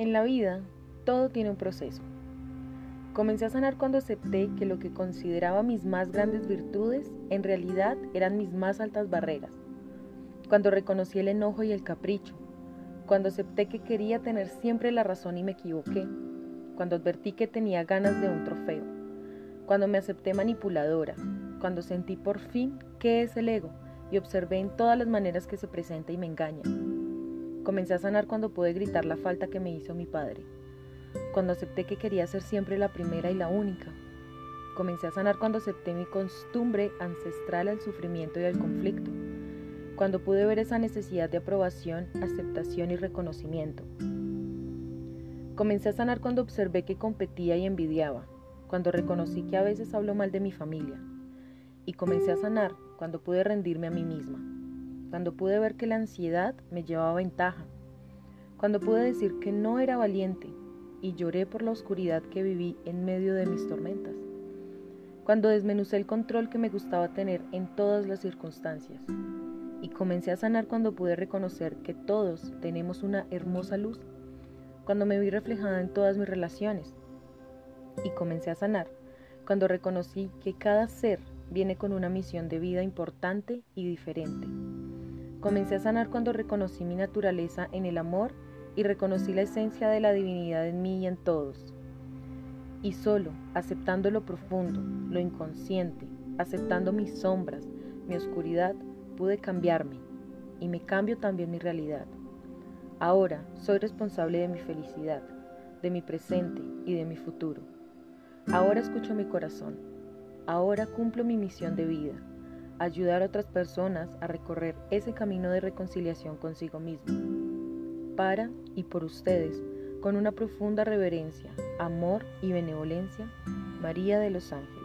En la vida, todo tiene un proceso. Comencé a sanar cuando acepté que lo que consideraba mis más grandes virtudes en realidad eran mis más altas barreras. Cuando reconocí el enojo y el capricho. Cuando acepté que quería tener siempre la razón y me equivoqué. Cuando advertí que tenía ganas de un trofeo. Cuando me acepté manipuladora. Cuando sentí por fin qué es el ego y observé en todas las maneras que se presenta y me engaña. Comencé a sanar cuando pude gritar la falta que me hizo mi padre, cuando acepté que quería ser siempre la primera y la única. Comencé a sanar cuando acepté mi costumbre ancestral al sufrimiento y al conflicto, cuando pude ver esa necesidad de aprobación, aceptación y reconocimiento. Comencé a sanar cuando observé que competía y envidiaba, cuando reconocí que a veces hablo mal de mi familia. Y comencé a sanar cuando pude rendirme a mí misma cuando pude ver que la ansiedad me llevaba ventaja, cuando pude decir que no era valiente y lloré por la oscuridad que viví en medio de mis tormentas, cuando desmenucé el control que me gustaba tener en todas las circunstancias. Y comencé a sanar cuando pude reconocer que todos tenemos una hermosa luz, cuando me vi reflejada en todas mis relaciones. Y comencé a sanar cuando reconocí que cada ser viene con una misión de vida importante y diferente. Comencé a sanar cuando reconocí mi naturaleza en el amor y reconocí la esencia de la divinidad en mí y en todos. Y solo aceptando lo profundo, lo inconsciente, aceptando mis sombras, mi oscuridad, pude cambiarme y me cambio también mi realidad. Ahora soy responsable de mi felicidad, de mi presente y de mi futuro. Ahora escucho mi corazón. Ahora cumplo mi misión de vida ayudar a otras personas a recorrer ese camino de reconciliación consigo mismo. Para y por ustedes, con una profunda reverencia, amor y benevolencia, María de los Ángeles.